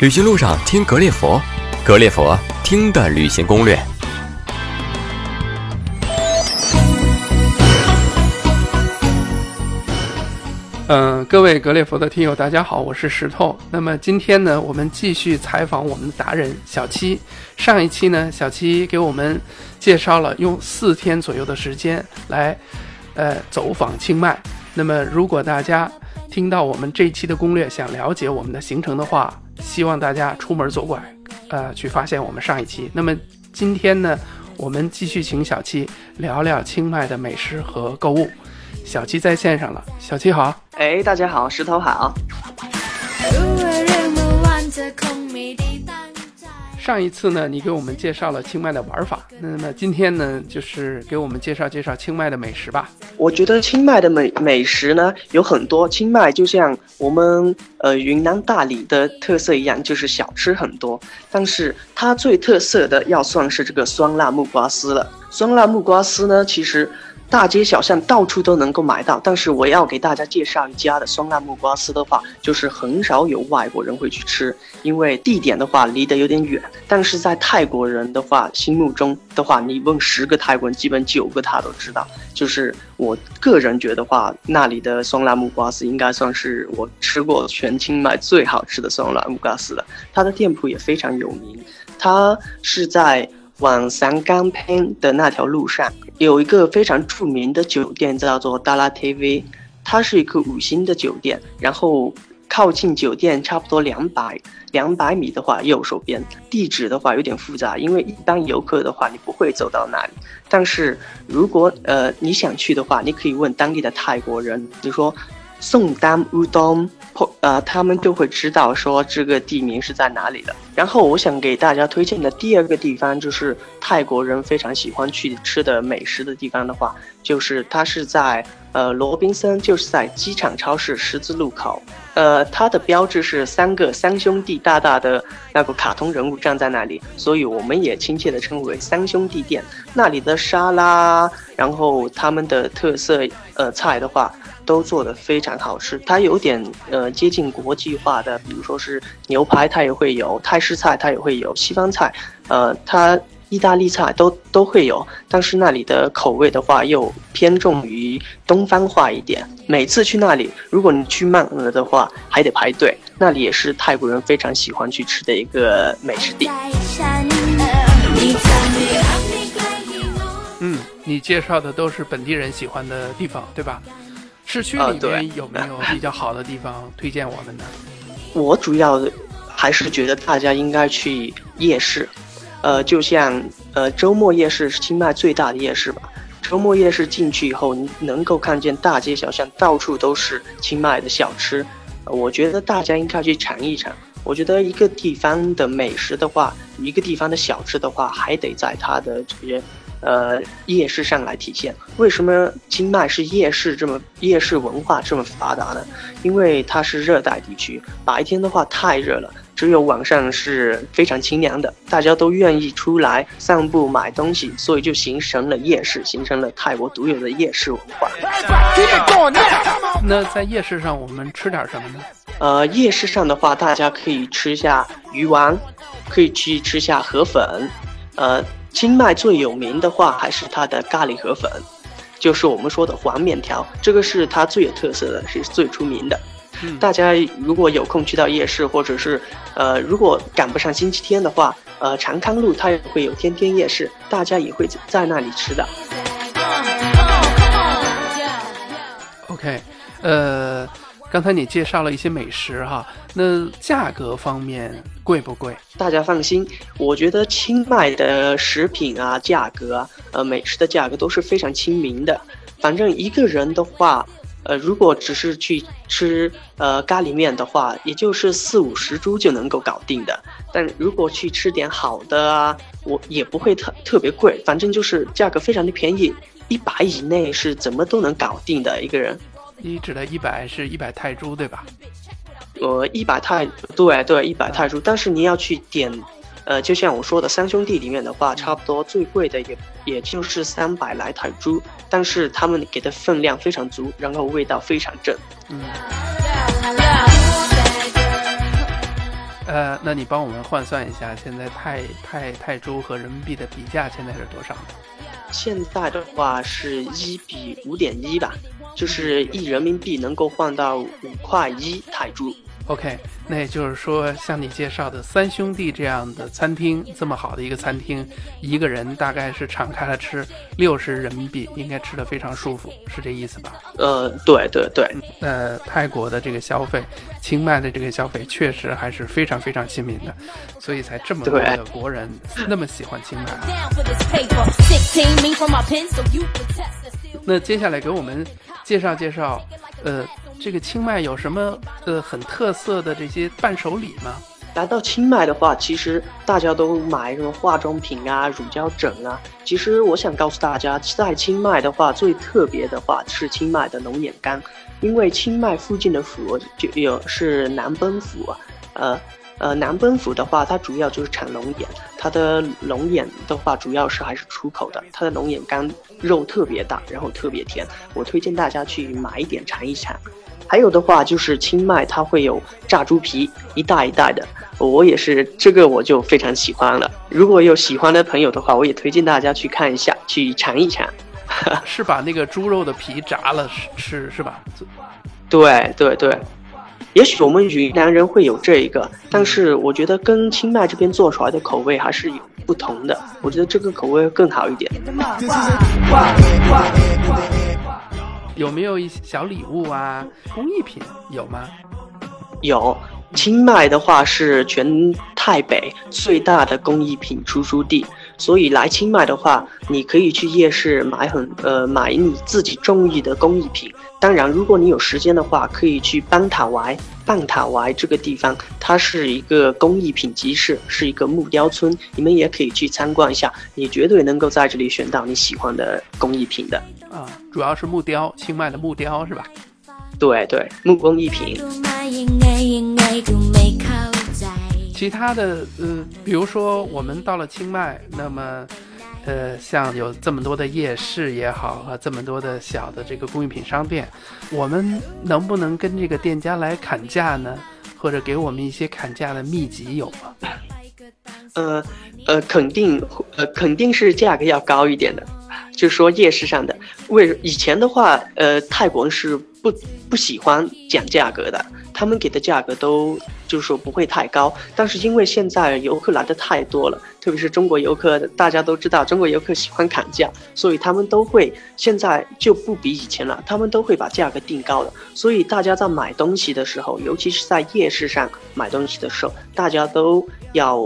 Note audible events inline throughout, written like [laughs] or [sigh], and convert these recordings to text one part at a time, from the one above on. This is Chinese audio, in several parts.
旅行路上听格列佛，格列佛听的旅行攻略。嗯，各位格列佛的听友，大家好，我是石头。那么今天呢，我们继续采访我们的达人小七。上一期呢，小七给我们介绍了用四天左右的时间来，呃，走访清迈。那么如果大家听到我们这一期的攻略，想了解我们的行程的话，希望大家出门左拐，呃，去发现我们上一期。那么今天呢，我们继续请小七聊聊清迈的美食和购物。小七在线上了，小七好。哎，大家好，石头好。上一次呢，你给我们介绍了清迈的玩法，那么今天呢，就是给我们介绍介绍清迈的美食吧。我觉得清迈的美美食呢有很多，清迈就像我们呃云南大理的特色一样，就是小吃很多。但是它最特色的要算是这个酸辣木瓜丝了。酸辣木瓜丝呢，其实。大街小巷到处都能够买到，但是我要给大家介绍一家的酸辣木瓜丝的话，就是很少有外国人会去吃，因为地点的话离得有点远。但是在泰国人的话心目中的话，你问十个泰国人，基本九个他都知道。就是我个人觉得话，那里的酸辣木瓜丝应该算是我吃过全清迈最好吃的酸辣木瓜丝了。它的店铺也非常有名，它是在。往三江坪的那条路上有一个非常著名的酒店，叫做达拉 TV，它是一个五星的酒店。然后靠近酒店差不多两百两百米的话，右手边地址的话有点复杂，因为一般游客的话你不会走到那里。但是如果呃你想去的话，你可以问当地的泰国人，比如说宋丹乌后。呃，他们就会知道说这个地名是在哪里的。然后我想给大家推荐的第二个地方，就是泰国人非常喜欢去吃的美食的地方的话，就是它是在呃罗宾森，就是在机场超市十字路口。呃，它的标志是三个三兄弟大大的那个卡通人物站在那里，所以我们也亲切的称为三兄弟店。那里的沙拉，然后他们的特色呃菜的话。都做的非常好吃，它有点呃接近国际化的，比如说是牛排，它也会有泰式菜，它也会有西方菜，呃，它意大利菜都都会有，但是那里的口味的话又偏重于东方化一点。每次去那里，如果你去慢了的话，还得排队。那里也是泰国人非常喜欢去吃的一个美食地。嗯，你介绍的都是本地人喜欢的地方，对吧？市区里面有没有比较好的地方推荐我们呢？我主要还是觉得大家应该去夜市，呃，就像呃周末夜市是清迈最大的夜市吧。周末夜市进去以后，你能够看见大街小巷到处都是清迈的小吃，我觉得大家应该去尝一尝。我觉得一个地方的美食的话，一个地方的小吃的话，还得在它的这些。呃，夜市上来体现，为什么清迈是夜市这么夜市文化这么发达呢？因为它是热带地区，白天的话太热了，只有晚上是非常清凉的，大家都愿意出来散步买东西，所以就形成了夜市，形成了泰国独有的夜市文化。那在夜市上我们吃点什么呢？呃，夜市上的话，大家可以吃下鱼丸，可以去吃下河粉，呃。清迈最有名的话还是它的咖喱河粉，就是我们说的黄面条，这个是它最有特色的，是最出名的。大家如果有空去到夜市，或者是呃，如果赶不上星期天的话，呃，长康路它也会有天天夜市，大家也会在那里吃的。OK，呃。刚才你介绍了一些美食哈，那价格方面贵不贵？大家放心，我觉得清迈的食品啊，价格啊，呃，美食的价格都是非常亲民的。反正一个人的话，呃，如果只是去吃呃咖喱面的话，也就是四五十铢就能够搞定的。但如果去吃点好的啊，我也不会特特别贵，反正就是价格非常的便宜，一百以内是怎么都能搞定的一个人。你指的一百是一百泰铢对吧？呃，一百泰，对对，一百泰铢。但是你要去点，呃，就像我说的三兄弟里面的话，差不多最贵的也也就是三百来泰铢。但是他们给的分量非常足，然后味道非常正。嗯。呃，那你帮我们换算一下，现在泰泰泰铢和人民币的比价现在是多少呢？现在的话是一比五点一吧，就是一人民币能够换到五块一泰铢。OK，那也就是说，像你介绍的三兄弟这样的餐厅，这么好的一个餐厅，一个人大概是敞开了吃六十人民币，应该吃的非常舒服，是这意思吧？呃，对对对。呃，泰国的这个消费，清迈的这个消费，确实还是非常非常亲民的，所以才这么多的国人那么喜欢清迈。那接下来给我们介绍介绍，呃。这个清迈有什么呃很特色的这些伴手礼吗？来到清迈的话，其实大家都买什么化妆品啊、乳胶枕啊。其实我想告诉大家，在清迈的话，最特别的话是清迈的龙眼干，因为清迈附近的府就有是南奔府，呃呃南奔府的话，它主要就是产龙眼，它的龙眼的话主要是还是出口的，它的龙眼干肉特别大，然后特别甜，我推荐大家去买一点尝一尝。还有的话就是清迈，它会有炸猪皮，一袋一袋的。我也是这个，我就非常喜欢了。如果有喜欢的朋友的话，我也推荐大家去看一下，去尝一尝。是把那个猪肉的皮炸了吃，是吧？对对对。也许我们云南人会有这一个，但是我觉得跟清迈这边做出来的口味还是有不同的。我觉得这个口味更好一点。有没有一些小礼物啊？工艺品有吗？有，清迈的话是全泰北最大的工艺品出租地，所以来清迈的话，你可以去夜市买很呃买你自己中意的工艺品。当然，如果你有时间的话，可以去邦塔歪。邦塔歪这个地方，它是一个工艺品集市，是一个木雕村，你们也可以去参观一下，你绝对能够在这里选到你喜欢的工艺品的。啊，主要是木雕，清迈的木雕是吧？对对，木工艺品。其他的，呃，比如说我们到了清迈，那么。呃，像有这么多的夜市也好，和这么多的小的这个工艺品商店，我们能不能跟这个店家来砍价呢？或者给我们一些砍价的秘籍有吗？呃呃，肯定呃肯定是价格要高一点的，就是说夜市上的。为以前的话，呃，泰国是不不喜欢讲价格的。他们给的价格都就是说不会太高，但是因为现在游客来的太多了，特别是中国游客，大家都知道中国游客喜欢砍价，所以他们都会现在就不比以前了，他们都会把价格定高的。所以大家在买东西的时候，尤其是在夜市上买东西的时候，大家都要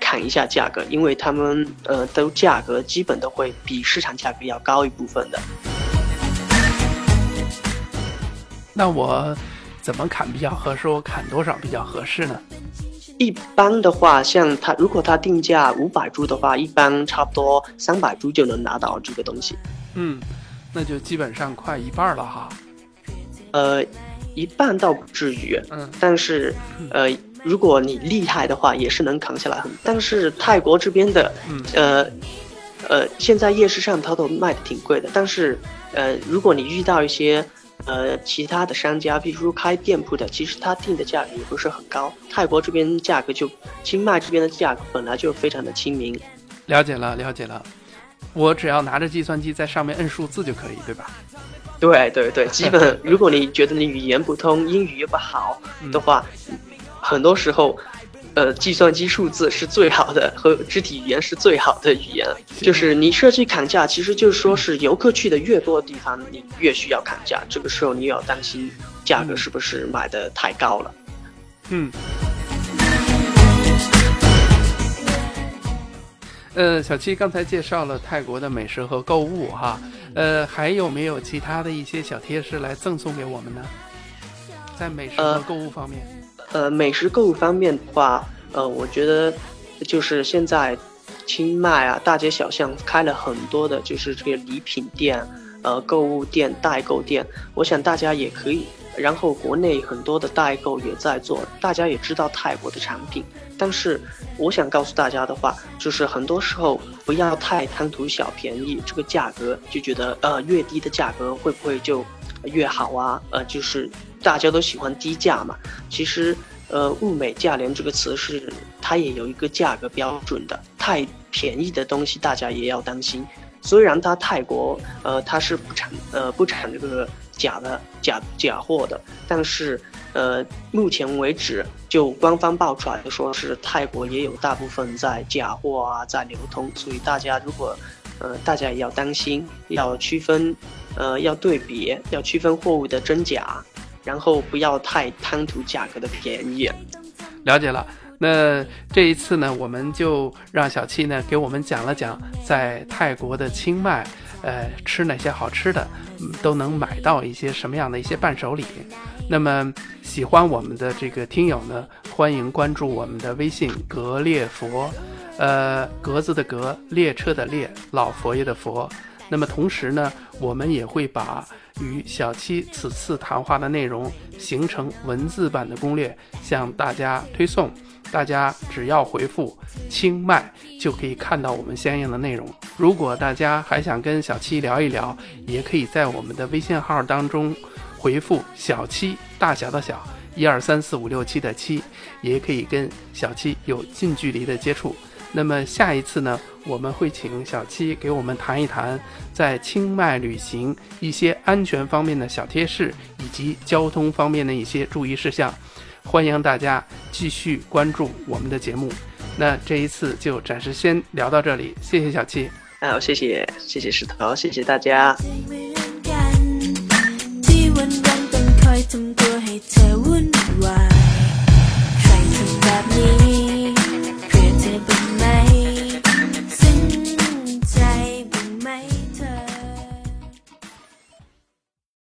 砍一下价格，因为他们呃都价格基本都会比市场价格要高一部分的。那我。怎么砍比较合适？我砍多少比较合适呢？一般的话，像他如果他定价五百株的话，一般差不多三百株就能拿到这个东西。嗯，那就基本上快一半了哈。呃，一半倒不至于，嗯，但是呃，如果你厉害的话，也是能扛下来很。但是泰国这边的，呃呃，现在夜市上它都卖的挺贵的。但是呃，如果你遇到一些。呃，其他的商家，比如说开店铺的，其实他定的价格也不是很高。泰国这边价格就，清迈这边的价格本来就非常的亲民。了解了，了解了。我只要拿着计算机在上面摁数字就可以，对吧？对对对，基本 [laughs] 如果你觉得你语言不通，英语又不好的话，很多时候。呃，计算机数字是最好的，和肢体语言是最好的语言。就是你设计砍价，其实就是说是游客去的越多的地方，你越需要砍价。这个时候你要担心价格是不是买的太高了。嗯。呃，小七刚才介绍了泰国的美食和购物哈，呃，还有没有其他的一些小贴士来赠送给我们呢？在美食和购物方面。呃，呃美食购物方面的话，呃，我觉得就是现在清迈啊，大街小巷开了很多的，就是这个礼品店、呃，购物店、代购店。我想大家也可以，然后国内很多的代购也在做，大家也知道泰国的产品。但是我想告诉大家的话，就是很多时候不要太贪图小便宜，这个价格就觉得呃越低的价格会不会就越好啊？呃，就是。大家都喜欢低价嘛，其实呃，物美价廉这个词是它也有一个价格标准的，太便宜的东西大家也要担心。虽然它泰国呃它是不产呃不产这个假的假假货的，但是呃目前为止就官方爆出来的说是泰国也有大部分在假货啊在流通，所以大家如果呃大家也要担心，要区分呃要对比，要区分货物的真假。然后不要太贪图价格的便宜。了解了，那这一次呢，我们就让小七呢给我们讲了讲在泰国的清迈，呃，吃哪些好吃的，都能买到一些什么样的一些伴手礼。那么喜欢我们的这个听友呢，欢迎关注我们的微信“格列佛”，呃，格子的格，列车的列，老佛爷的佛。那么同时呢，我们也会把。与小七此次谈话的内容形成文字版的攻略，向大家推送。大家只要回复“清迈”，就可以看到我们相应的内容。如果大家还想跟小七聊一聊，也可以在我们的微信号当中回复“小七”，大小的小，一二三四五六七的七，也可以跟小七有近距离的接触。那么下一次呢？我们会请小七给我们谈一谈在清迈旅行一些安全方面的小贴士，以及交通方面的一些注意事项。欢迎大家继续关注我们的节目。那这一次就暂时先聊到这里，谢谢小七。好，谢谢，谢谢石头，谢谢大家。ที่วันวันต้องคอยทำตัวให้เธอวุ่นวาย